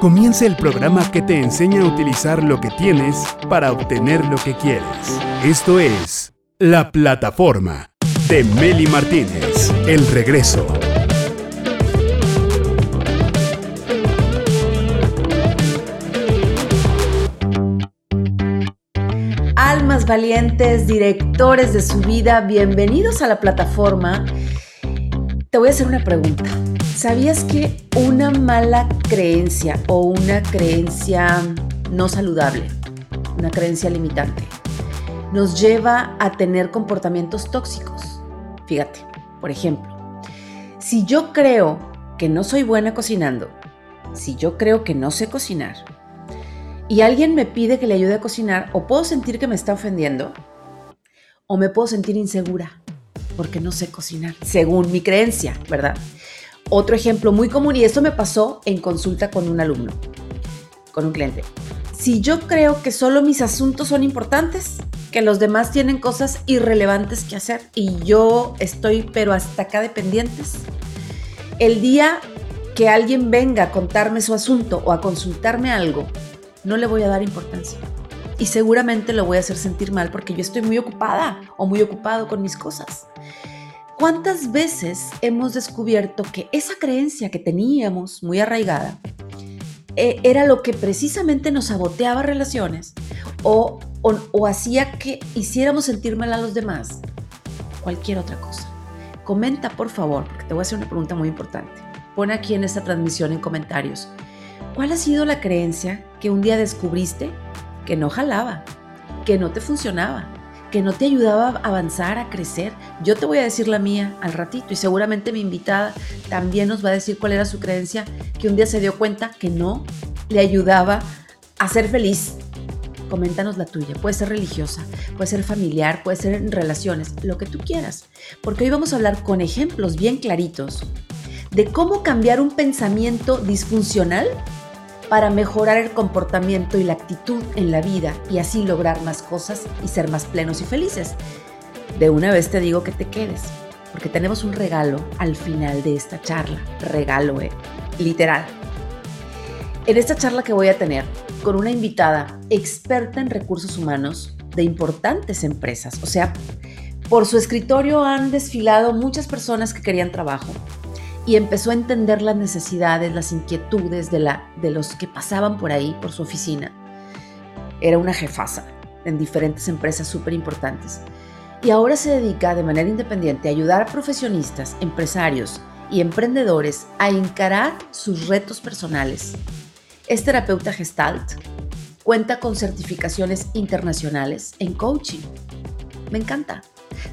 Comienza el programa que te enseña a utilizar lo que tienes para obtener lo que quieres. Esto es La Plataforma de Meli Martínez. El regreso. Almas valientes, directores de su vida, bienvenidos a la plataforma. Te voy a hacer una pregunta. ¿Sabías que una mala creencia o una creencia no saludable, una creencia limitante, nos lleva a tener comportamientos tóxicos? Fíjate, por ejemplo, si yo creo que no soy buena cocinando, si yo creo que no sé cocinar, y alguien me pide que le ayude a cocinar, o puedo sentir que me está ofendiendo, o me puedo sentir insegura porque no sé cocinar, según mi creencia, ¿verdad? Otro ejemplo muy común, y esto me pasó en consulta con un alumno, con un cliente. Si yo creo que solo mis asuntos son importantes, que los demás tienen cosas irrelevantes que hacer y yo estoy pero hasta acá dependientes, el día que alguien venga a contarme su asunto o a consultarme algo, no le voy a dar importancia. Y seguramente lo voy a hacer sentir mal porque yo estoy muy ocupada o muy ocupado con mis cosas. ¿Cuántas veces hemos descubierto que esa creencia que teníamos muy arraigada eh, era lo que precisamente nos saboteaba relaciones o, o, hacía que hiciéramos sentir mal a los demás? Cualquier otra cosa. Comenta, por favor, porque te voy a hacer una pregunta muy importante. Pon aquí en esta transmisión en comentarios. ¿Cuál ha sido la creencia que un día descubriste que no jalaba, que no te funcionaba, que no te ayudaba a avanzar, a crecer. Yo te voy a decir la mía al ratito y seguramente mi invitada también nos va a decir cuál era su creencia, que un día se dio cuenta que no le ayudaba a ser feliz. Coméntanos la tuya, puede ser religiosa, puede ser familiar, puede ser en relaciones, lo que tú quieras. Porque hoy vamos a hablar con ejemplos bien claritos de cómo cambiar un pensamiento disfuncional para mejorar el comportamiento y la actitud en la vida y así lograr más cosas y ser más plenos y felices. De una vez te digo que te quedes, porque tenemos un regalo al final de esta charla. Regalo, eh, literal. En esta charla que voy a tener con una invitada experta en recursos humanos de importantes empresas, o sea, por su escritorio han desfilado muchas personas que querían trabajo, y empezó a entender las necesidades, las inquietudes de, la, de los que pasaban por ahí, por su oficina. Era una jefasa en diferentes empresas súper importantes. Y ahora se dedica de manera independiente a ayudar a profesionistas, empresarios y emprendedores a encarar sus retos personales. Es terapeuta gestalt, cuenta con certificaciones internacionales en coaching. Me encanta.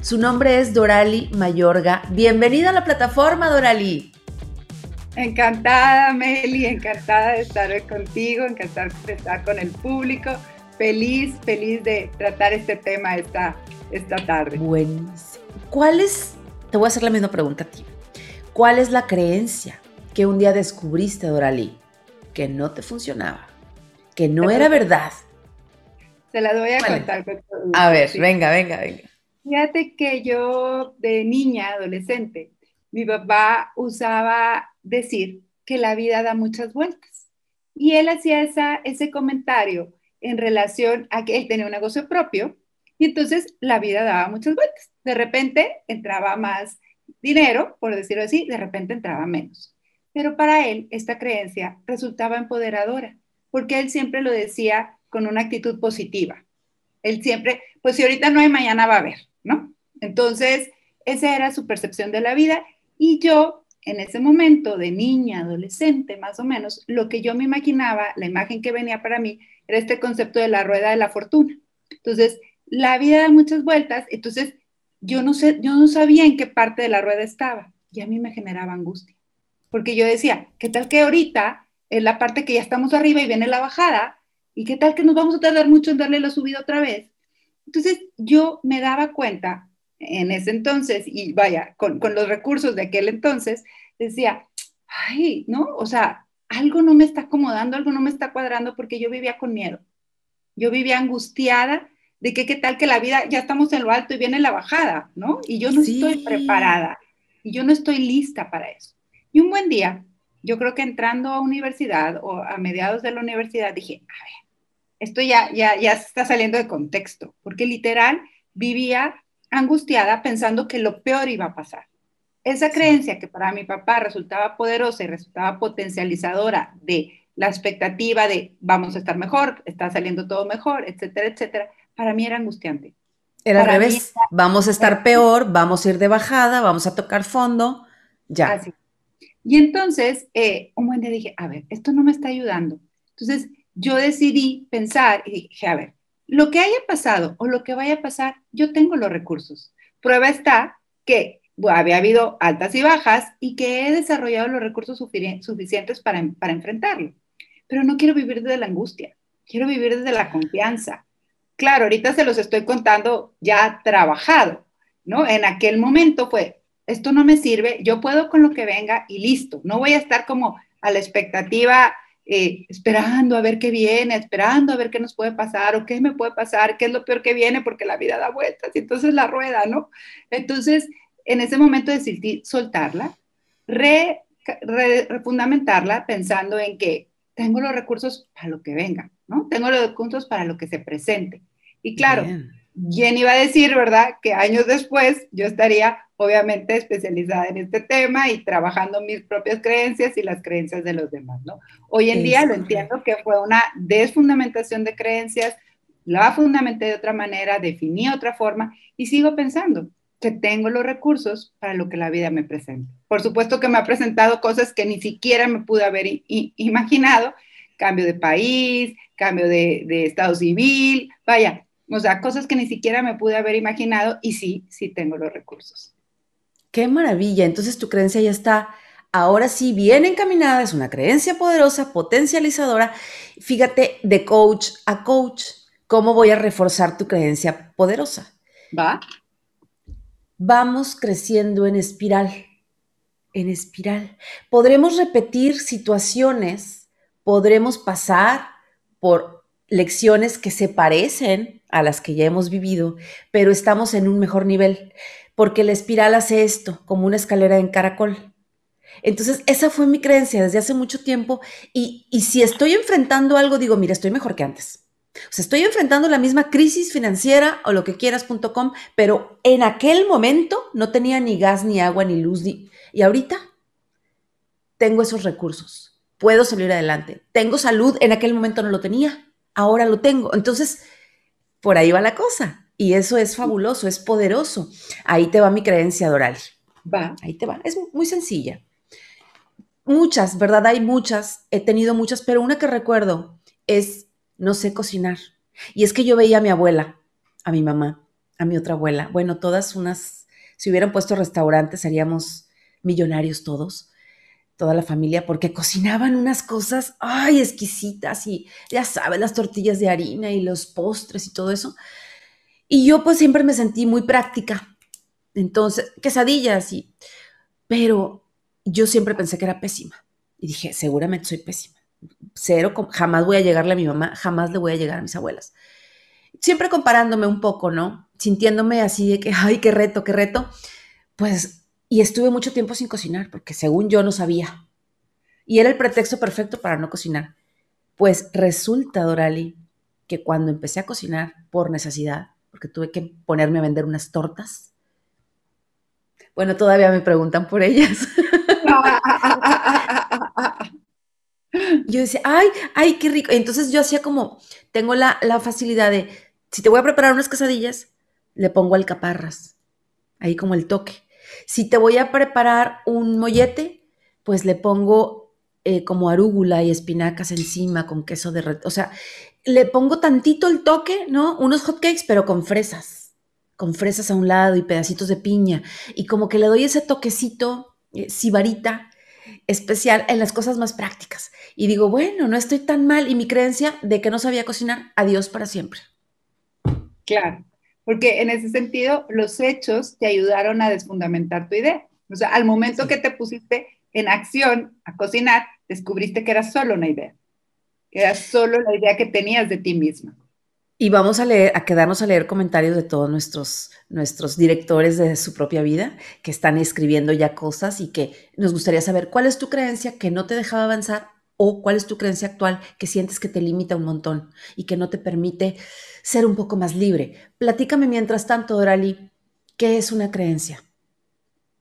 Su nombre es Dorali Mayorga. Bienvenida a la plataforma, Dorali. Encantada, Meli, encantada de estar contigo, encantada de estar con el público. Feliz, feliz de tratar este tema esta, esta tarde. Buenísimo. ¿Cuál es, te voy a hacer la misma pregunta a ti, cuál es la creencia que un día descubriste, Dorali, que no te funcionaba, que no era verdad? Se la voy a contar. a ver, venga, venga, venga. Fíjate que yo de niña, adolescente, mi papá usaba decir que la vida da muchas vueltas. Y él hacía esa, ese comentario en relación a que él tenía un negocio propio y entonces la vida daba muchas vueltas. De repente entraba más dinero, por decirlo así, de repente entraba menos. Pero para él esta creencia resultaba empoderadora, porque él siempre lo decía con una actitud positiva. Él siempre, pues si ahorita no hay, mañana va a haber. Entonces, esa era su percepción de la vida y yo, en ese momento de niña, adolescente, más o menos, lo que yo me imaginaba, la imagen que venía para mí, era este concepto de la rueda de la fortuna. Entonces, la vida da muchas vueltas, entonces yo no sé, yo no sabía en qué parte de la rueda estaba y a mí me generaba angustia, porque yo decía, ¿qué tal que ahorita es la parte que ya estamos arriba y viene la bajada? ¿Y qué tal que nos vamos a tardar mucho en darle la subida otra vez? Entonces yo me daba cuenta en ese entonces, y vaya, con, los recursos de aquel entonces, decía, ay, ¿no? O sea, algo no me está acomodando, algo no me está cuadrando porque yo vivía con miedo. Yo vivía angustiada de que qué tal que la vida, ya estamos en lo alto y viene la bajada, ¿no? Y yo no estoy preparada y yo no estoy lista para eso. Y un buen día yo creo que entrando a universidad o a mediados de la universidad, dije, a ver, esto ya, ya, ya está saliendo de contexto, porque literal vivía angustiada pensando que lo peor iba a pasar. Esa creencia que para mi papá resultaba poderosa y resultaba potencializadora de la expectativa de vamos a estar mejor, está saliendo todo mejor, etcétera, etcétera, para mí era angustiante. Era al revés, vamos a estar peor, vamos a ir de bajada, vamos a tocar fondo, ya. Así. Y entonces, eh, un buen día dije, a ver, esto no me está ayudando. Entonces, yo decidí pensar y dije, a ver, lo que haya pasado o lo que vaya a pasar, yo tengo los recursos. Prueba está que había habido altas y bajas y que he desarrollado los recursos suficientes para, para enfrentarlo. Pero no quiero vivir desde la angustia, quiero vivir desde la confianza. Claro, ahorita se los estoy contando ya trabajado, ¿no? En aquel momento fue, esto no me sirve, yo puedo con lo que venga y listo. No voy a estar como a la expectativa, eh, esperando a ver qué viene, esperando a ver qué nos puede pasar o qué me puede pasar, qué es lo peor que viene, porque la vida da vueltas y entonces la rueda, ¿no? Entonces, en ese momento decidí soltarla, refundamentarla pensando en que tengo los recursos para lo que venga, ¿no? Tengo los recursos para lo que se presente. Y claro, ¿quién iba a decir, verdad, que años después yo estaría obviamente especializada en este tema y trabajando mis propias creencias y las creencias de los demás, ¿no? Hoy en día lo entiendo que fue una desfundamentación de creencias, la fundamenté de otra manera, definí otra forma y sigo pensando que tengo los recursos para lo que la vida me presenta. Por supuesto que me ha presentado cosas que ni siquiera me pude haber imaginado, cambio de país, cambio de, de estado civil, vaya, o sea, cosas que ni siquiera me pude haber imaginado y sí, sí tengo los recursos. Qué maravilla. Entonces tu creencia ya está ahora sí bien encaminada, es una creencia poderosa, potencializadora. Fíjate, de coach a coach, ¿cómo voy a reforzar tu creencia poderosa? Va. Vamos creciendo en espiral, en espiral. Podremos repetir situaciones, podremos pasar por lecciones que se parecen a las que ya hemos vivido, pero estamos en un mejor nivel porque la espiral hace esto, como una escalera en caracol. Entonces, esa fue mi creencia desde hace mucho tiempo y, si estoy enfrentando algo, digo, mira, estoy mejor que antes. O sea, estoy enfrentando la misma crisis financiera o lo que quieras.com, pero en aquel momento no tenía ni gas, ni agua, ni luz, ni... y ahorita tengo esos recursos, puedo salir adelante. Tengo salud, en aquel momento no lo tenía, ahora lo tengo. Entonces, por ahí va la cosa. Y eso es fabuloso, es poderoso. Ahí te va mi creencia, Doral. Va. Ahí te va. Es muy sencilla. Muchas, ¿verdad? Hay muchas. He tenido muchas, pero una que recuerdo es no sé cocinar. Y es que yo veía a mi abuela, a mi mamá, a mi otra abuela. Bueno, todas unas, si hubieran puesto restaurantes, seríamos millonarios todos, toda la familia, porque cocinaban unas cosas, ay, exquisitas y ya sabes, las tortillas de harina y los postres y todo eso. Y yo pues siempre me sentí muy práctica. Entonces, quesadillas y... Pero yo siempre pensé que era pésima. Y dije, seguramente soy pésima. Cero, jamás voy a llegarle a mi mamá, jamás le voy a llegar a mis abuelas. Siempre comparándome un poco, ¿no? Sintiéndome así de que, ay, qué reto, qué reto. Pues, y estuve mucho tiempo sin cocinar, porque según yo no sabía. Y era el pretexto perfecto para no cocinar. Pues resulta, Dorali, que cuando empecé a cocinar por necesidad, porque tuve que ponerme a vender unas tortas. Bueno, todavía me preguntan por ellas. yo decía, ay, ay, qué rico. Entonces yo hacía como, tengo la, la facilidad de, si te voy a preparar unas quesadillas, le pongo alcaparras, ahí como el toque. Si te voy a preparar un mollete, pues le pongo eh, como arúgula y espinacas encima con queso de... O sea, le pongo tantito el toque, ¿no? Unos hotcakes, pero con fresas, con fresas a un lado y pedacitos de piña. Y como que le doy ese toquecito, eh, sibarita, especial en las cosas más prácticas. Y digo, bueno, no estoy tan mal. Y mi creencia de que no sabía cocinar, adiós para siempre. Claro, porque en ese sentido los hechos te ayudaron a desfundamentar tu idea. O sea, al momento que te pusiste en acción a cocinar, descubriste que era solo una idea. Era solo la idea que tenías de ti misma. Y vamos a leer, a quedarnos a leer comentarios de todos nuestros, nuestros directores de su propia vida que están escribiendo ya cosas y que nos gustaría saber cuál es tu creencia que no te dejaba avanzar o cuál es tu creencia actual que sientes que te limita un montón y que no te permite ser un poco más libre. Platícame mientras tanto, Dorali, ¿qué es una creencia?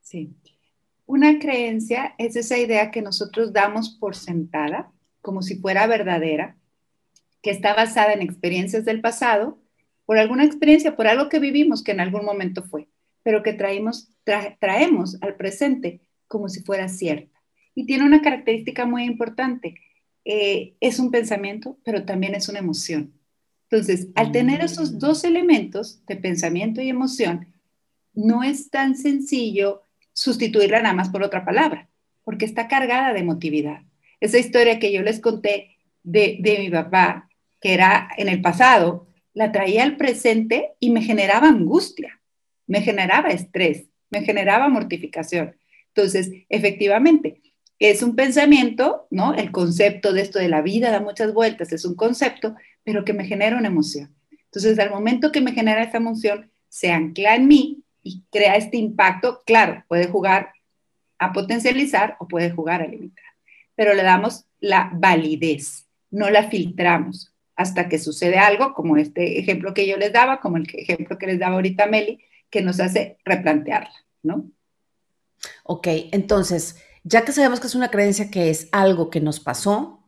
Sí, una creencia es esa idea que nosotros damos por sentada, como si fuera verdadera, que está basada en experiencias del pasado, por alguna experiencia, por algo que vivimos que en algún momento fue, pero que traemos, traemos al presente como si fuera cierta. Y tiene una característica muy importante. Eh, es un pensamiento, pero también es una emoción. Entonces, al tener esos mm. dos elementos de pensamiento y emoción, no es tan sencillo sustituirla nada más por otra palabra, porque está cargada de emotividad. Esa historia que yo les conté de, de mi papá, que era en el pasado, la traía al presente y me generaba angustia, me generaba estrés, me generaba mortificación. Entonces, efectivamente, es un pensamiento, ¿no? El concepto de esto de la vida da muchas vueltas, es un concepto, pero que me genera una emoción. Entonces, al momento que me genera esa emoción, se ancla en mí y crea este impacto, claro, puede jugar a potencializar o puede jugar a limitar, pero le damos la validez, no la filtramos hasta que sucede algo, como este ejemplo que yo les daba, como el ejemplo que les daba ahorita Meli, que nos hace replantearla, ¿no? Ok, entonces, ya que sabemos que es una creencia que es algo que nos pasó,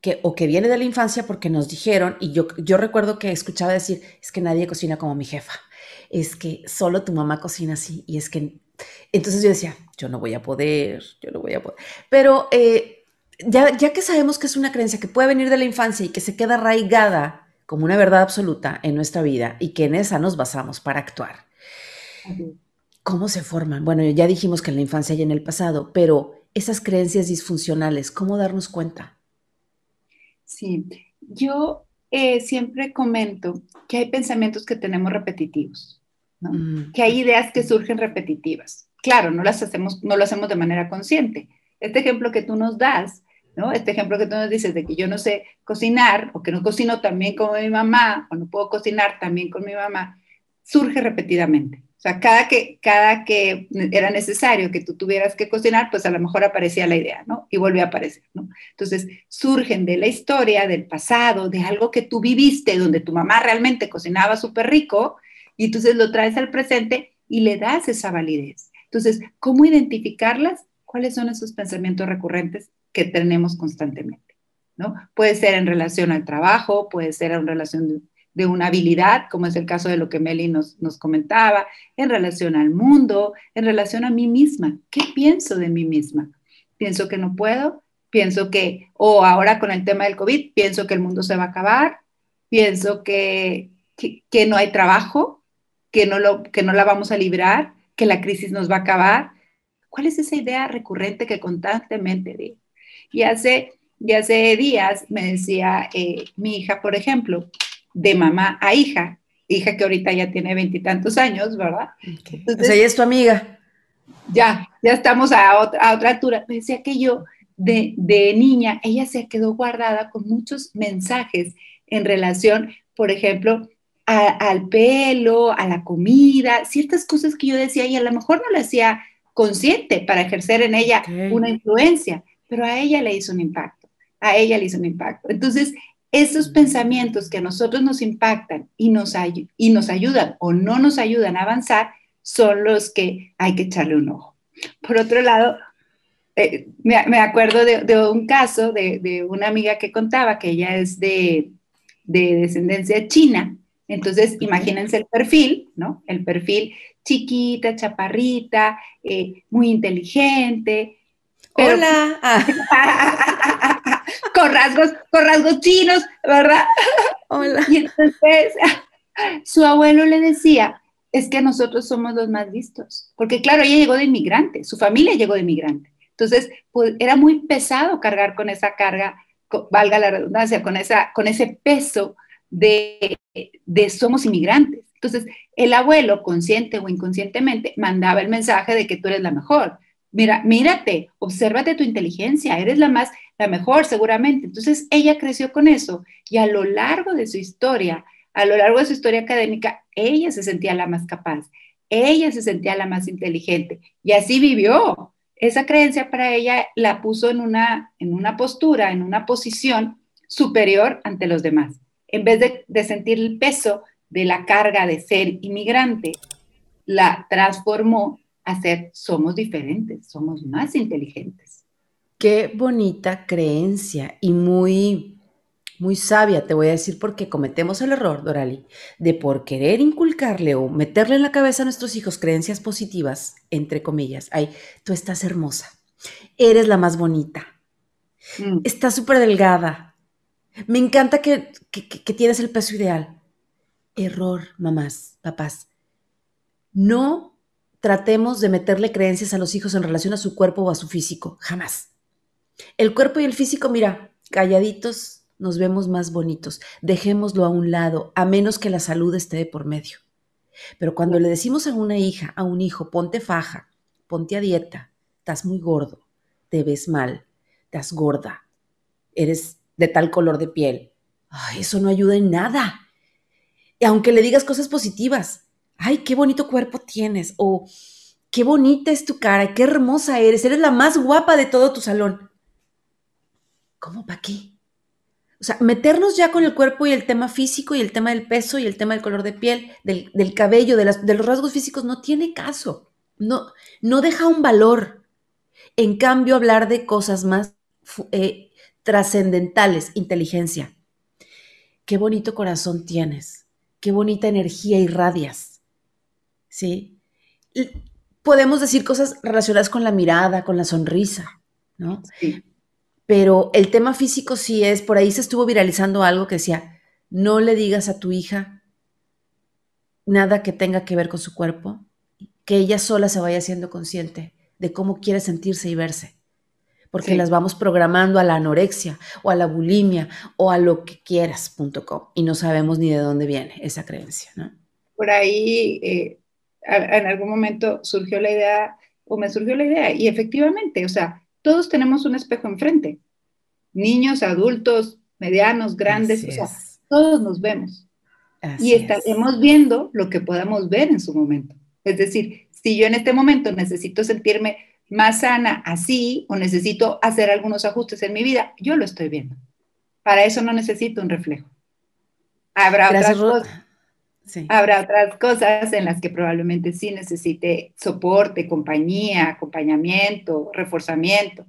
que, o que viene de la infancia porque nos dijeron, y yo, yo recuerdo que escuchaba decir, es que nadie cocina como mi jefa, es que solo tu mamá cocina así, y es que, entonces yo decía, yo no voy a poder, yo no voy a poder, pero eh, ya, que sabemos que es una creencia que puede venir de la infancia y que se queda arraigada como una verdad absoluta en nuestra vida y que en esa nos basamos para actuar. ¿Cómo se forman? Bueno, ya dijimos que en la infancia y en el pasado, pero esas creencias disfuncionales, ¿cómo darnos cuenta? Sí, yo eh, siempre comento que hay pensamientos que tenemos repetitivos, mm. que hay ideas que surgen repetitivas. Claro, no las hacemos, no lo hacemos de manera consciente. Este ejemplo que tú nos das este ejemplo que tú nos dices de que yo no sé cocinar o que no cocino también como mi mamá o no puedo cocinar también con mi mamá, surge repetidamente. O sea, cada que, cada que era necesario que tú tuvieras que cocinar, pues a lo mejor aparecía la idea, ¿no? Y volvió a aparecer, ¿no? Entonces, surgen de la historia, del pasado, de algo que tú viviste, donde tu mamá realmente cocinaba súper rico, y entonces lo traes al presente y le das esa validez. Entonces, ¿cómo identificarlas? ¿Cuáles son esos pensamientos recurrentes que tenemos constantemente, ¿no? Puede ser en relación al trabajo, puede ser en relación de, una habilidad, como es el caso de lo que Meli nos, nos comentaba, en relación al mundo, en relación a mí misma. ¿Qué pienso de mí misma? Pienso que no puedo, pienso que, o ahora con el tema del COVID, pienso que el mundo se va a acabar, pienso que, que, no hay trabajo, que no, lo, que no la vamos a librar, que la crisis nos va a acabar. ¿Cuál es esa idea recurrente que constantemente digo? Y hace, hace días me decía eh, mi hija, por ejemplo, de mamá a hija, hija que ahorita ya tiene veintitantos años, ¿verdad? o sea, ella es tu amiga. Ya, ya estamos a otra, a otra altura. Me decía que yo, de, de niña, ella se quedó guardada con muchos mensajes en relación, por ejemplo, al pelo, a la comida, ciertas cosas que yo decía y a lo mejor no le hacía consciente para ejercer en ella una influencia, pero a ella le hizo un impacto, a ella le hizo un impacto. Entonces, esos pensamientos que a nosotros nos impactan y nos, y nos ayudan o no nos ayudan a avanzar son los que hay que echarle un ojo. Por otro lado, eh, me, acuerdo de, un caso de, una amiga que contaba que ella es de, descendencia china. Entonces, imagínense el perfil, ¿no? El perfil chiquita, chaparrita, eh, muy inteligente, Hola. con rasgos, con rasgos chinos, ¿verdad? Hola. Y entonces su abuelo le decía, es que nosotros somos los más listos, porque claro, ella llegó de inmigrante, su familia llegó de inmigrante. Entonces, pues, era muy pesado cargar con esa carga, valga la redundancia, con, esa, con ese peso de, somos inmigrantes. Entonces, el abuelo, consciente o inconscientemente, mandaba el mensaje de que tú eres la mejor, Mira, mírate, obsérvate tu inteligencia, eres la más, la mejor seguramente. Entonces ella creció con eso y a lo largo de su historia a lo largo de su historia académica, ella se sentía la más capaz, ella se sentía la más inteligente y así vivió. Esa creencia para ella la puso en una, en una postura, en una posición superior ante los demás. En vez de, de sentir el peso de la carga de ser inmigrante, la transformó a ser somos diferentes, somos más inteligentes. Qué bonita creencia y muy muy sabia, te voy a decir, porque cometemos el error, Dorali, de por querer inculcarle o meterle en la cabeza a nuestros hijos creencias positivas, entre comillas. Ay, tú estás hermosa, eres la más bonita, mm. estás súper delgada, me encanta que, que tienes el peso ideal. Error, mamás, papás. No tratemos de meterle creencias a los hijos en relación a su cuerpo o a su físico, jamás. El cuerpo y el físico, mira, calladitos, nos vemos más bonitos. Dejémoslo a un lado, a menos que la salud esté de por medio. Pero cuando le decimos a una hija, a un hijo, ponte faja, ponte a dieta, estás muy gordo, te ves mal, estás gorda, eres de tal color de piel, eso no ayuda en nada. Y aunque le digas cosas positivas, ay, qué bonito cuerpo tienes, o qué bonita es tu cara, qué hermosa eres, eres la más guapa de todo tu salón. ¿Cómo para qué? O sea, meternos ya con el cuerpo y el tema físico y el tema del peso y el tema del color de piel, del, cabello, de, de, los rasgos físicos, no tiene caso. No, no deja un valor. En cambio, hablar de cosas más eh, trascendentales, inteligencia. Qué bonito corazón tienes. Qué bonita energía irradias. ¿Sí? podemos decir cosas relacionadas con la mirada, con la sonrisa, ¿no? Sí pero el tema físico sí es, por ahí se estuvo viralizando algo que decía, no le digas a tu hija nada que tenga que ver con su cuerpo, que ella sola se vaya siendo consciente de cómo quiere sentirse y verse, porque las vamos programando a la anorexia o a la bulimia o a lo que quieras.com y no sabemos ni de dónde viene esa creencia. ¿no? Por ahí, eh, en algún momento surgió la idea, o me surgió la idea, y efectivamente, o sea, todos tenemos un espejo enfrente. Niños, adultos, medianos, grandes, o sea, todos nos vemos. y estaremos viendo lo que podamos ver en su momento. Es decir, si yo en este momento necesito sentirme más sana así o necesito hacer algunos ajustes en mi vida, yo lo estoy viendo. Para eso no necesito un reflejo. Habrá otras cosas. Habrá otras cosas en las que probablemente sí necesite soporte, compañía, acompañamiento, reforzamiento.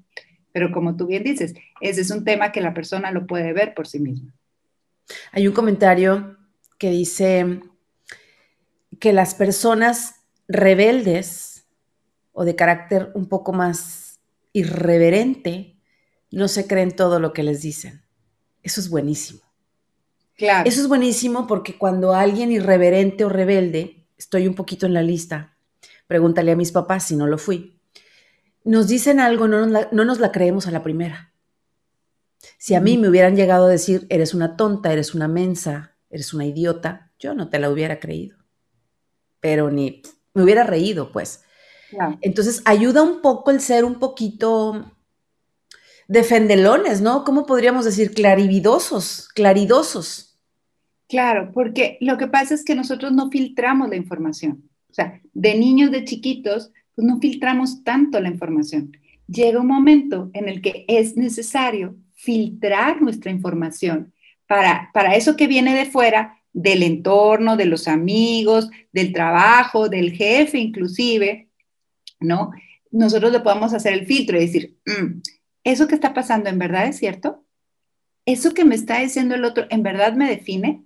Pero como tú bien dices, ese es un tema que la persona lo puede ver por sí misma. Hay un comentario que dice que las personas rebeldes o de carácter un poco más irreverente no se creen todo lo que les dicen. Eso es buenísimo. Eso es buenísimo porque cuando alguien irreverente o rebelde, estoy un poquito en la lista, pregúntale a mis papás si no lo fui, nos dicen algo, no nos la, creemos a la primera. Si a mí me hubieran llegado a decir, eres una tonta, eres una mensa, eres una idiota, yo no te la hubiera creído. Pero ni me hubiera reído, pues. Entonces ayuda un poco el ser un poquito defendelones, ¿no? ¿Cómo podríamos decir? Clarividosos, claridosos. Claro, porque lo que pasa es que nosotros no filtramos la información. O sea, de niños, de chiquitos, pues no filtramos tanto la información. Llega un momento en el que es necesario filtrar nuestra información para, para eso que viene de fuera, del entorno, de los amigos, del trabajo, del jefe inclusive, ¿no? Nosotros le podemos hacer el filtro y decir, mm, ¿eso que está pasando en verdad es cierto? ¿Eso que me está diciendo el otro en verdad me define?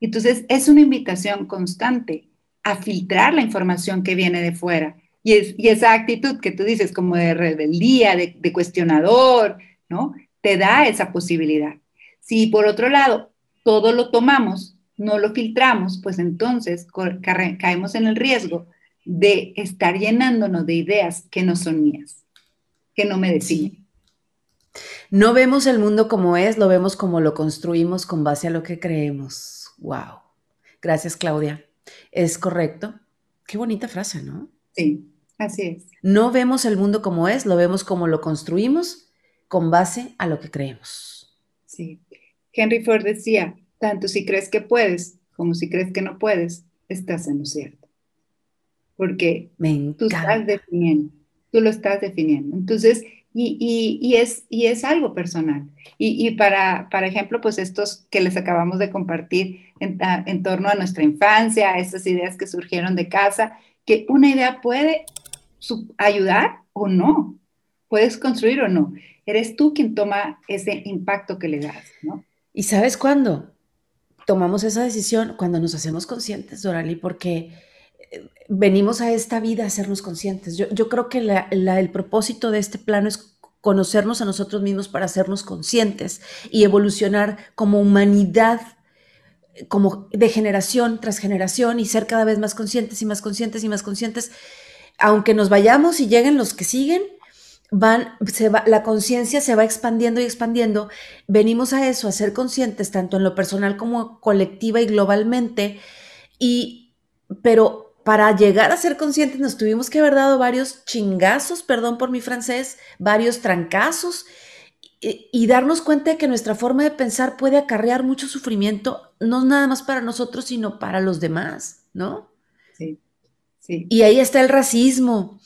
Entonces, es una invitación constante a filtrar la información que viene de fuera. Y, esa actitud que tú dices como de rebeldía, de, de cuestionador, ¿no? Te da esa posibilidad. Si por otro lado todo lo tomamos, no lo filtramos, pues entonces caemos en el riesgo de estar llenándonos de ideas que no son mías, que no me definen. No vemos el mundo como es, lo vemos como lo construimos con base a lo que creemos. Wow. Gracias, Claudia. Es correcto. Qué bonita frase, ¿no? Sí, así es. No vemos el mundo como es, lo vemos como lo construimos con base a lo que creemos. Sí. Henry Ford decía, tanto si crees que puedes como si crees que no puedes, estás en lo cierto. Porque tú estás definiendo, tú lo estás definiendo. Entonces, y, es, y es algo personal. Y, para, para ejemplo, pues estos que les acabamos de compartir en, torno a nuestra infancia, esas ideas que surgieron de casa, que una idea puede ayudar o no, puedes construir o no. Eres tú quien toma ese impacto que le das, ¿no? ¿Y sabes cuándo? Tomamos esa decisión cuando nos hacemos conscientes, Dorali, porque venimos a esta vida a hacernos conscientes. Yo, creo que el propósito de este plano es conocernos a nosotros mismos para hacernos conscientes y evolucionar como humanidad, como de generación tras generación y ser cada vez más conscientes y más conscientes y más conscientes. Aunque nos vayamos y lleguen los que siguen, la conciencia se va expandiendo y expandiendo. Venimos a eso, a ser conscientes tanto en lo personal como colectiva y globalmente. Y, pero para llegar a ser conscientes nos tuvimos que haber dado varios chingazos, perdón por mi francés, varios trancazos y, darnos cuenta de que nuestra forma de pensar puede acarrear mucho sufrimiento, no nada más para nosotros, sino para los demás, ¿no? Sí, sí. Y ahí está el racismo,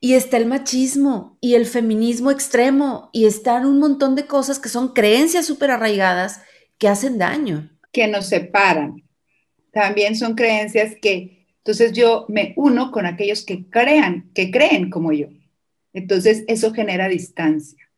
y está el machismo, y el feminismo extremo, y están un montón de cosas que son creencias súper arraigadas que hacen daño. Que nos separan. También son creencias que entonces yo me uno con aquellos que crean, que creen como yo. Entonces eso genera distancia.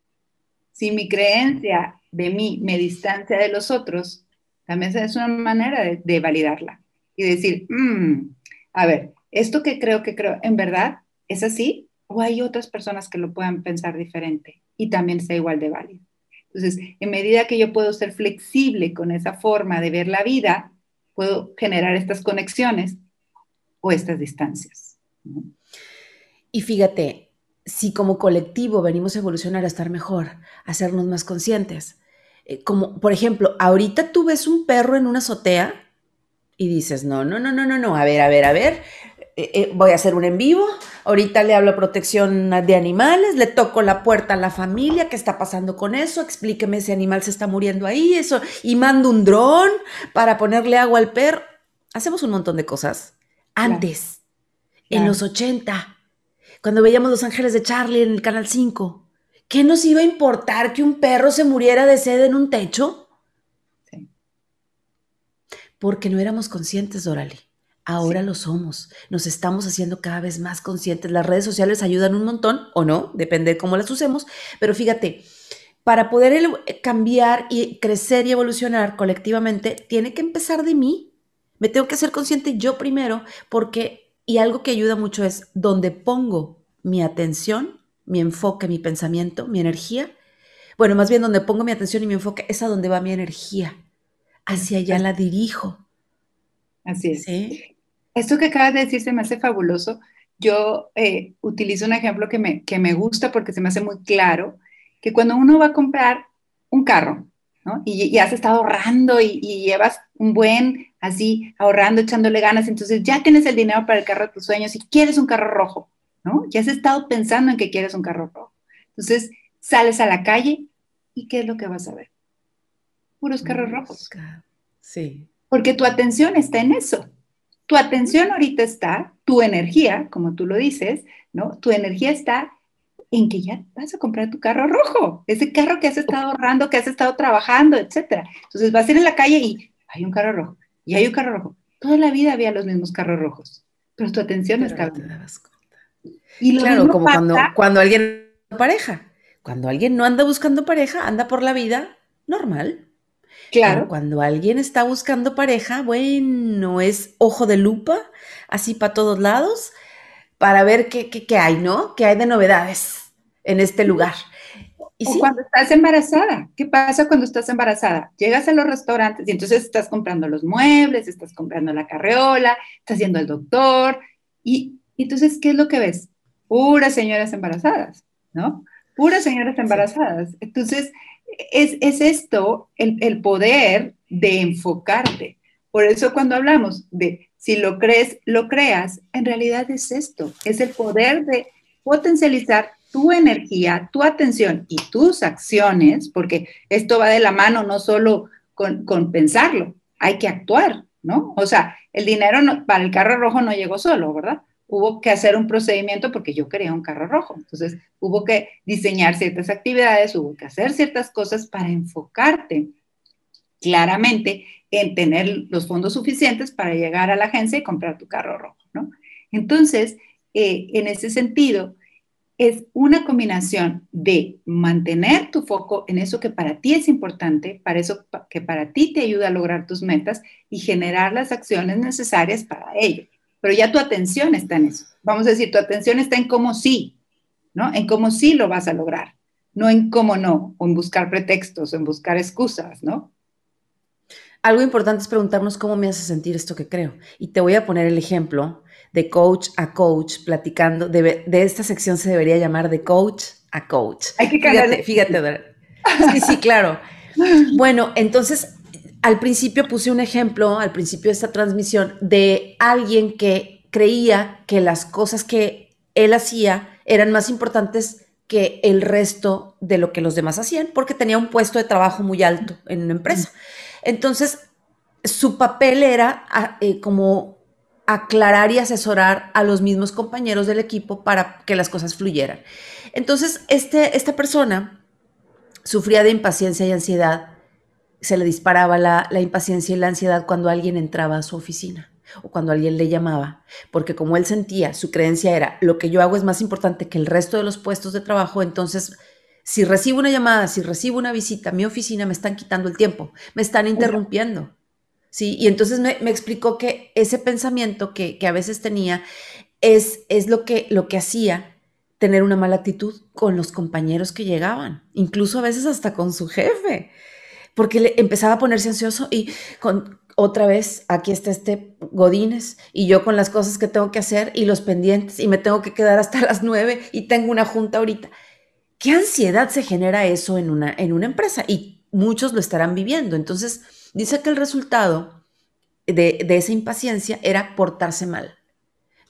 Si mi creencia de mí me distancia de los otros, también es una manera de, validarla y decir, mm, a ver, esto que creo que creo, ¿en verdad es así? ¿O hay otras personas que lo puedan pensar diferente y también sea igual de válido? Entonces, en medida que yo puedo ser flexible con esa forma de ver la vida, puedo generar estas conexiones o estas distancias. Y fíjate, si como colectivo venimos a evolucionar a estar mejor, a hacernos más conscientes, eh, como por ejemplo, ahorita tú ves un perro en una azotea y dices, no, no, no, no, no, no, a ver, a ver, a ver, eh, eh, voy a hacer un en vivo, ahorita le hablo a protección de animales, le toco la puerta a la familia, ¿qué está pasando con eso? Explíqueme, ese animal se está muriendo ahí, eso, y mando un dron para ponerle agua al perro. Hacemos un montón de cosas antes, en los 80, cuando veíamos Los Ángeles de Charlie en el Canal 5. ¿Qué nos iba a importar que un perro se muriera de sed en un techo? Sí. Porque no éramos conscientes, Dorali. Ahora lo somos. Nos estamos haciendo cada vez más conscientes. Las redes sociales ayudan un montón, o no, depende de cómo las usemos. Pero fíjate, para poder cambiar y crecer y evolucionar colectivamente, tiene que empezar de mí. Me tengo que ser consciente yo primero porque, y algo que ayuda mucho es donde pongo mi atención, mi enfoque, mi pensamiento, mi energía. Bueno, más bien donde pongo mi atención y mi enfoque es a donde va mi energía. Hacia allá la dirijo. Así es. Esto que acabas de decir se me hace fabuloso. Yo eh, utilizo un ejemplo que me, que me gusta porque se me hace muy claro, que cuando uno va a comprar un carro, ¿no? Y, has estado ahorrando y, llevas un buen así ahorrando, echándole ganas, entonces ya tienes el dinero para el carro de tus sueños y quieres un carro rojo, ¿no? Ya has estado pensando en que quieres un carro rojo. Entonces sales a la calle y ¿qué es lo que vas a ver? Puros carros rojos. Sí. Porque tu atención está en eso. Tu atención ahorita está, tu energía, como tú lo dices, ¿no? Tu energía está en que ya vas a comprar tu carro rojo, ese carro que has estado ahorrando, que has estado trabajando, etcétera. Entonces vas a ir en la calle y hay un carro rojo y hay un carro rojo. Toda la vida había los mismos carros rojos, pero tu atención no estaba. Y claro, como cuando, cuando alguien pareja. Cuando alguien no anda buscando pareja, anda por la vida normal. Claro. cuando alguien está buscando pareja, bueno, es ojo de lupa, así para todos lados, para ver qué, qué, qué hay, ¿no? ¿Qué hay de novedades en este lugar? O cuando estás embarazada. ¿Qué pasa cuando estás embarazada? Llegas a los restaurantes y entonces estás comprando los muebles, estás comprando la carreola, estás yendo al doctor. Y, entonces, ¿qué es lo que ves? Puras señoras embarazadas, ¿no? Puras señoras embarazadas. Entonces, es, esto el, el poder de enfocarte. Por eso cuando hablamos de si lo crees, lo creas, en realidad es esto, es el poder de potencializar tu energía, tu atención y tus acciones, porque esto va de la mano no solo con, pensarlo, hay que actuar, ¿no? O sea, el dinero para el carro rojo no llegó solo, ¿verdad? Hubo que hacer un procedimiento porque yo quería un carro rojo. Entonces, hubo que diseñar ciertas actividades, hubo que hacer ciertas cosas para enfocarte claramente en tener los fondos suficientes para llegar a la agencia y comprar tu carro rojo, ¿no? Entonces, eh, en ese sentido, es una combinación de mantener tu foco en eso que para ti es importante, para eso que para ti te ayuda a lograr tus metas y generar las acciones necesarias para ello. Pero ya tu atención está en eso. Vamos a decir, tu atención está en cómo sí, ¿no? En cómo sí lo vas a lograr, no en cómo no, o en buscar pretextos, o en buscar excusas, ¿no? Algo importante es preguntarnos cómo me hace sentir esto que creo. Y te voy a poner el ejemplo de coach a coach, platicando, de, esta sección se debería llamar de coach a coach. Hay que cambiarle. Fíjate, fíjate. Sí, sí, claro. Bueno, entonces, al principio puse un ejemplo, al principio de esta transmisión, de alguien que creía que las cosas que él hacía eran más importantes que el resto de lo que los demás hacían, porque tenía un puesto de trabajo muy alto en una empresa. Entonces, su papel era ah, eh, como aclarar y asesorar a los mismos compañeros del equipo para que las cosas fluyeran. Entonces, este, esta persona sufría de impaciencia y ansiedad. Se le disparaba la, la impaciencia y la ansiedad cuando alguien entraba a su oficina o cuando alguien le llamaba, porque como él sentía, su creencia era, lo que yo hago es más importante que el resto de los puestos de trabajo, entonces si recibo una llamada, si recibo una visita a mi oficina, me están quitando el tiempo, me están interrumpiendo. ¿Sí? Y entonces me, explicó que ese pensamiento que, a veces tenía es, es lo, que, lo que hacía tener una mala actitud con los compañeros que llegaban, incluso a veces hasta con su jefe, porque le empezaba a ponerse ansioso y con, otra vez, aquí está este Godínez y yo con las cosas que tengo que hacer y los pendientes y me tengo que quedar hasta las nueve y tengo una junta ahorita. ¿Qué ansiedad se genera eso en una, en una empresa? Y muchos lo estarán viviendo. Entonces, Dice que el resultado de, esa impaciencia era portarse mal.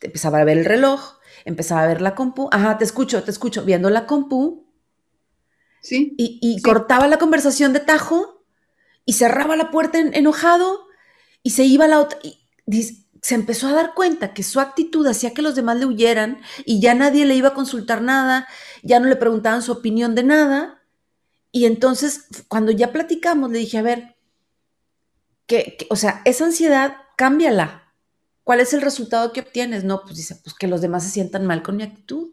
Empezaba a ver el reloj, empezaba a ver la compu. Ajá, te escucho, te escucho, viendo la compu. Sí. Y, cortaba la conversación de tajo y cerraba la puerta enojado y se iba a la otra. Y, se empezó a dar cuenta que su actitud hacía que los demás le huyeran y ya nadie le iba a consultar nada, ya no le preguntaban su opinión de nada. Y entonces, cuando ya platicamos, le dije, a ver, que, o sea, esa ansiedad, cámbiala. ¿Cuál es el resultado que obtienes? No, pues dice, pues que los demás se sientan mal con mi actitud,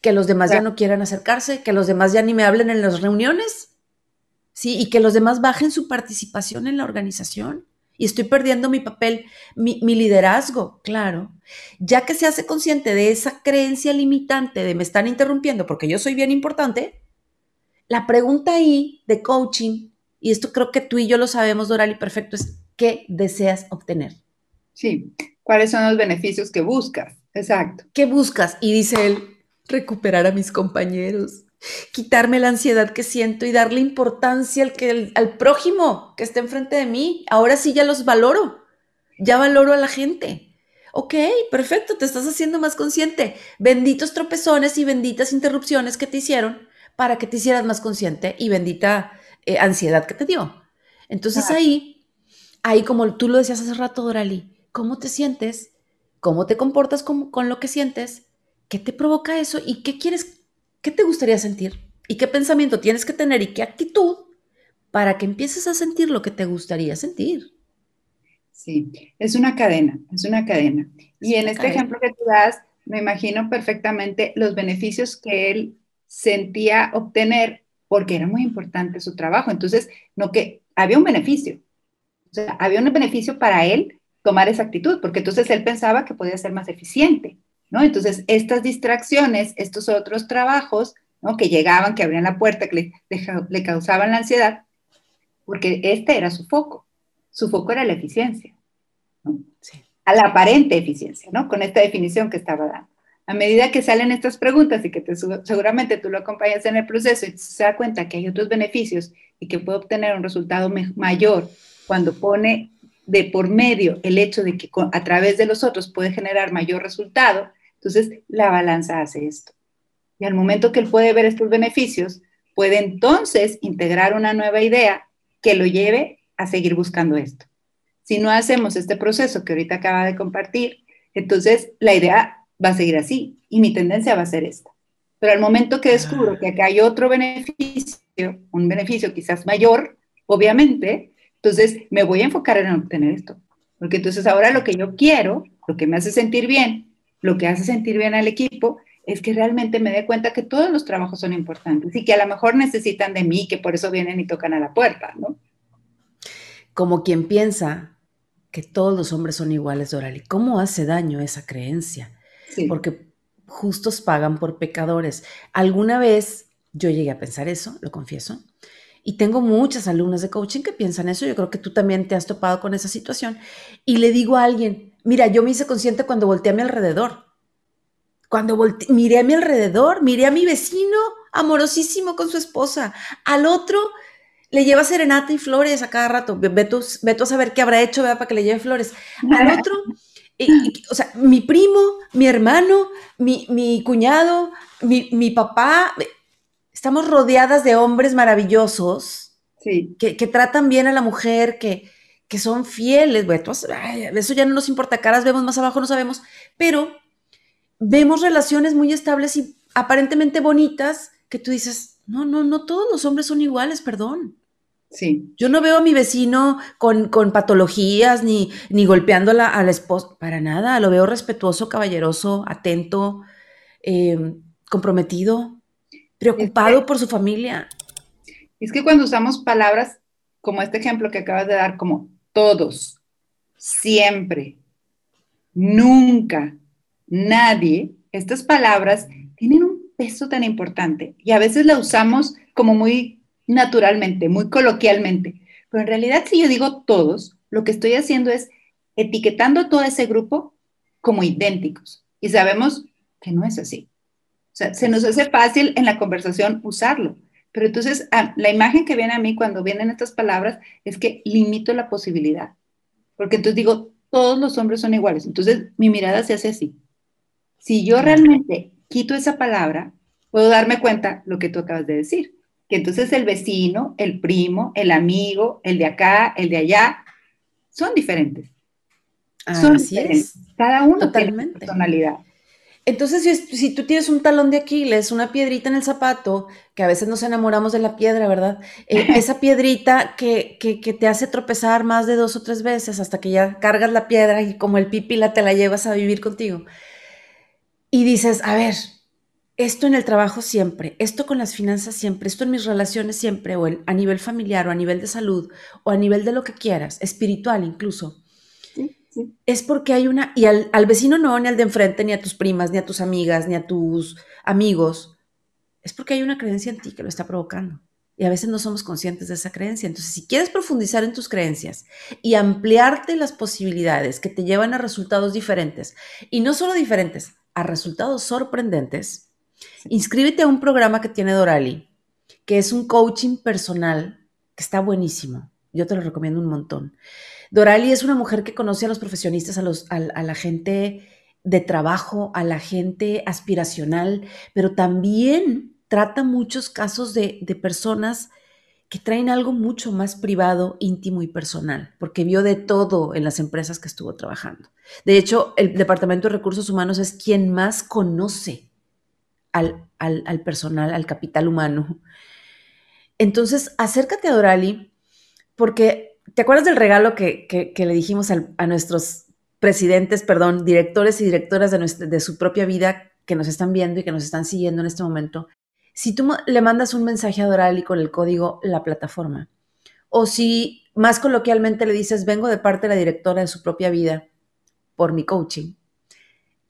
que los demás ya no quieran acercarse, que los demás ya ni me hablen en las reuniones, ¿sí? Y que los demás bajen su participación en la organización. Y estoy perdiendo mi papel, mi, mi liderazgo, claro. Ya que se hace consciente de esa creencia limitante de me están interrumpiendo porque yo soy bien importante, la pregunta ahí de coaching y esto creo que tú y yo lo sabemos, Dorali, perfecto, es qué deseas obtener. Sí, cuáles son los beneficios que buscas, exacto. ¿Qué buscas? Y dice él, recuperar a mis compañeros, quitarme la ansiedad que siento y darle importancia al, que, al prójimo que está enfrente de mí. Ahora sí ya los valoro, ya valoro a la gente. Ok, perfecto, te estás haciendo más consciente. Benditos tropezones y benditas interrupciones que te hicieron para que te hicieras más consciente y bendita eh, ansiedad que te dio. Entonces ahí, ahí como tú lo decías hace rato, Dorali, ¿cómo te sientes? ¿Cómo te comportas con, con lo que sientes? ¿Qué te provoca eso? ¿Y qué quieres? ¿Qué te gustaría sentir? ¿Y qué pensamiento tienes que tener y qué actitud para que empieces a sentir lo que te gustaría sentir? Sí, es una cadena, es una cadena. y en este ejemplo que tú das, me imagino perfectamente los beneficios que él sentía obtener porque era muy importante su trabajo. Entonces, no que había un beneficio. O sea, había un beneficio para él tomar esa actitud, porque entonces él pensaba que podía ser más eficiente, ¿no? Entonces, estas distracciones, estos otros trabajos, ¿no? Que llegaban, que abrían la puerta, que le, causaban la ansiedad, porque este era su foco. Su foco era la eficiencia, ¿no? A la aparente eficiencia, ¿no? Con esta definición que estaba dando a medida que salen estas preguntas y que seguramente tú lo acompañas en el proceso y se da cuenta que hay otros beneficios y que puede obtener un resultado mayor cuando pone de por medio el hecho de que a través de los otros puede generar mayor resultado, entonces la balanza hace esto. Y al momento que él puede ver estos beneficios, puede entonces integrar una nueva idea que lo lleve a seguir buscando esto. Si no hacemos este proceso que ahorita acaba de compartir, entonces la idea va a seguir así y mi tendencia va a ser esta. Pero al momento que descubro que acá hay otro beneficio, un beneficio quizás mayor, obviamente, entonces me voy a enfocar en obtener esto. Porque entonces ahora lo que yo quiero, lo que me hace sentir bien, lo que hace sentir bien al equipo, es que realmente me dé cuenta que todos los trabajos son importantes y que a lo mejor necesitan de mí, que por eso vienen y tocan a la puerta, ¿no? Como quien piensa que todos los hombres son iguales, Dorali. ¿Cómo hace daño esa creencia? Porque justos pagan por pecadores. Alguna vez yo llegué a pensar eso, lo confieso, y tengo muchas alumnas de coaching que piensan eso. Yo creo que tú también te has topado con esa situación. Y le digo a alguien, mira, yo me hice consciente cuando volteé a mi alrededor. Cuando miré a mi alrededor, miré a mi vecino amorosísimo con su esposa, al otro le lleva serenata y flores a cada rato. Ve tú, a saber qué habrá hecho para que le lleve flores. Al otro, o sea, mi primo, mi hermano, mi, cuñado, mi, papá, estamos rodeadas de hombres maravillosos que, tratan bien a la mujer, que, que son fieles. Bueno, eso ya no nos importa, caras vemos más abajo, no sabemos, pero vemos relaciones muy estables y aparentemente bonitas que tú dices, no, no, no todos los hombres son iguales, perdón. Yo no veo a mi vecino con, patologías ni, ni golpeando a la, esposa, para nada. Lo veo respetuoso, caballeroso, atento, em, comprometido, preocupado por su familia. Es que cuando usamos palabras como este ejemplo que acabas de dar, como todos, siempre, nunca, nadie, estas palabras tienen un peso tan importante y a veces la usamos como muy naturalmente, muy coloquialmente. Pero en realidad, si yo digo todos, lo que estoy haciendo es etiquetando todo ese grupo como idénticos. Y sabemos que no es así. O sea, se nos hace fácil en la conversación usarlo. Pero entonces, ah, la imagen que viene a mí cuando vienen estas palabras es que limito la posibilidad. Porque entonces digo, todos los hombres son iguales. Entonces, mi mirada se hace así. Si yo realmente quito esa palabra, puedo darme cuenta lo que tú acabas de decir que entonces el vecino, el primo, el amigo, el de acá, el de allá, son diferentes. son diferentes. Cada uno Totalmente. tiene personalidad. Entonces, si, tú tienes un talón de Aquiles, una piedrita en el zapato, que a veces nos enamoramos de la piedra, ¿verdad? Eh, esa piedrita que, que, que, te hace tropezar más de dos o tres veces hasta que ya cargas la piedra y como el pipila te la llevas a vivir contigo. Y dices, a ver, esto en el trabajo siempre, esto con las finanzas siempre, esto en mis relaciones siempre, o a nivel familiar, o a nivel de salud, o a nivel de lo que quieras, espiritual incluso. Es porque hay una, y al, vecino no, ni al de enfrente, ni a tus primas, ni a tus amigas, ni a tus amigos, es porque hay una creencia en ti que lo está provocando. Y a veces no somos conscientes de esa creencia. Entonces, si quieres profundizar en tus creencias y ampliarte las posibilidades que te llevan a resultados diferentes, y no solo diferentes, a resultados sorprendentes, Inscríbete a un programa que tiene Dorali, que es un coaching personal, que está buenísimo. Yo te lo recomiendo un montón. Dorali es una mujer que conoce a los profesionistas, a, los, a, la gente de trabajo, a la gente aspiracional, pero también trata muchos casos de, de personas que traen algo mucho más privado, íntimo y personal, porque vio de todo en las empresas que estuvo trabajando. De hecho, el Departamento de Recursos Humanos es quien más conoce al, personal, al capital humano. Entonces, acércate a Dorali, porque ¿te acuerdas del regalo que, le dijimos a nuestros presidentes, perdón, directores y directoras de, de su propia vida que nos están viendo y que nos están siguiendo en este momento? Si tú le mandas un mensaje a Dorali con el código La Plataforma, o si más coloquialmente le dices, vengo de parte de la directora de su propia vida por mi coaching,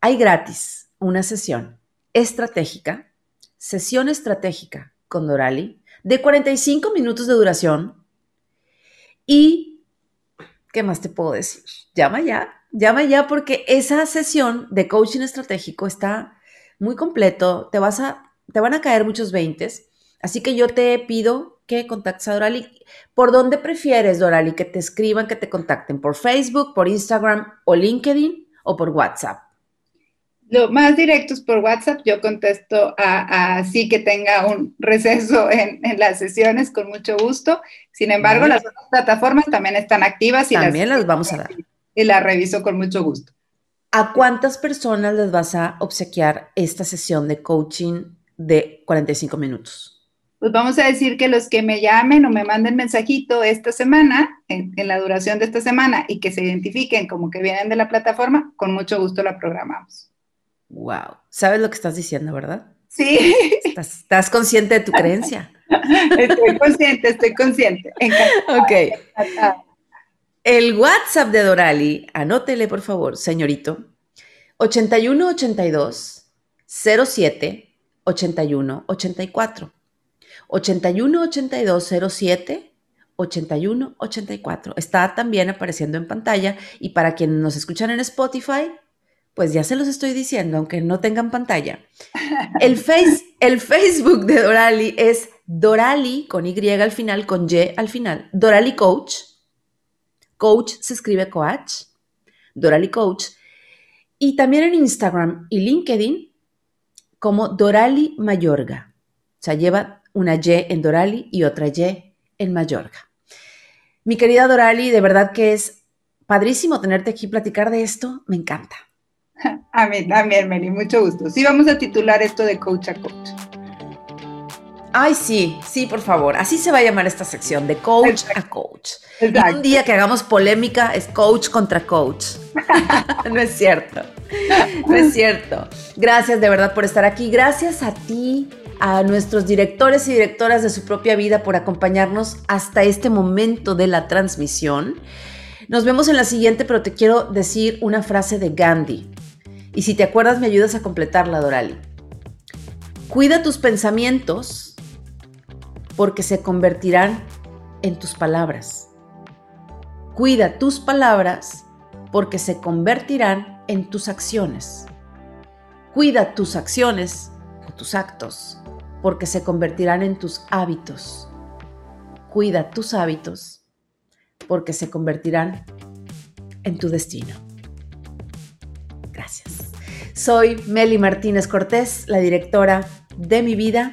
hay gratis una sesión estratégica, sesión estratégica con Dorali, de 45 minutos de duración. Y, ¿qué más te puedo decir? Llama ya, llama ya porque esa sesión de coaching estratégico está muy completo, te, vas a, te van a caer muchos veintes, así que yo te pido que contactes a Dorali. ¿Por dónde prefieres, Dorali, que te escriban, que te contacten? ¿Por Facebook, por Instagram o LinkedIn o por WhatsApp? Lo más directos por WhatsApp, yo contesto a, sí que tenga un receso en, las sesiones con mucho gusto. Sin embargo, las otras plataformas también están activas y también las, las vamos a dar. Y las reviso con mucho gusto. ¿A cuántas personas les vas a obsequiar esta sesión de coaching de 45 minutos? pues vamos a decir que los que me llamen o me manden mensajito esta semana, en, la duración de esta semana, y que se identifiquen como que vienen de la plataforma, con mucho gusto la programamos. Wow. ¿Sabes lo que estás diciendo, verdad? Sí. ¿Estás, consciente de tu creencia? estoy consciente, estoy consciente. ok. El WhatsApp de Dorali, anótele por favor, señorito, 8182 07 81 84. 81 82 07 81 84. Está también apareciendo en pantalla y para quienes nos escuchan en Spotify, pues ya se los estoy diciendo, aunque no tengan pantalla. El, face, el Facebook de Dorali es Dorali con Y al final, con Y al final. Dorali Coach. Coach se escribe coach. Dorali Coach. Y también en Instagram y LinkedIn como Dorali Mayorga. O sea, lleva una Y en Dorali y otra Y en Mallorca. Mi querida Dorali, de verdad que es padrísimo tenerte aquí platicar de esto, me encanta. A mí también, Meli, mucho gusto. Sí, vamos a titular esto de coach a coach. Ay, sí, sí, por favor. Así se va a llamar esta sección, de coach a coach. un día que hagamos polémica es coach contra coach. no es cierto. No es cierto. Gracias de verdad por estar aquí. Gracias a ti a nuestros directores y directoras de su propia vida por acompañarnos hasta este momento de la transmisión. Nos vemos en la siguiente, pero te quiero decir una frase de Gandhi. Y si te acuerdas, me ayudas a completarla, Dorali. Cuida tus pensamientos porque se convertirán en tus palabras. Cuida tus palabras porque se convertirán en tus acciones. Cuida tus acciones o tus actos porque se convertirán en tus hábitos. Cuida tus hábitos porque se convertirán en tu destino. Gracias. Soy Meli Martínez Cortés, la directora de mi vida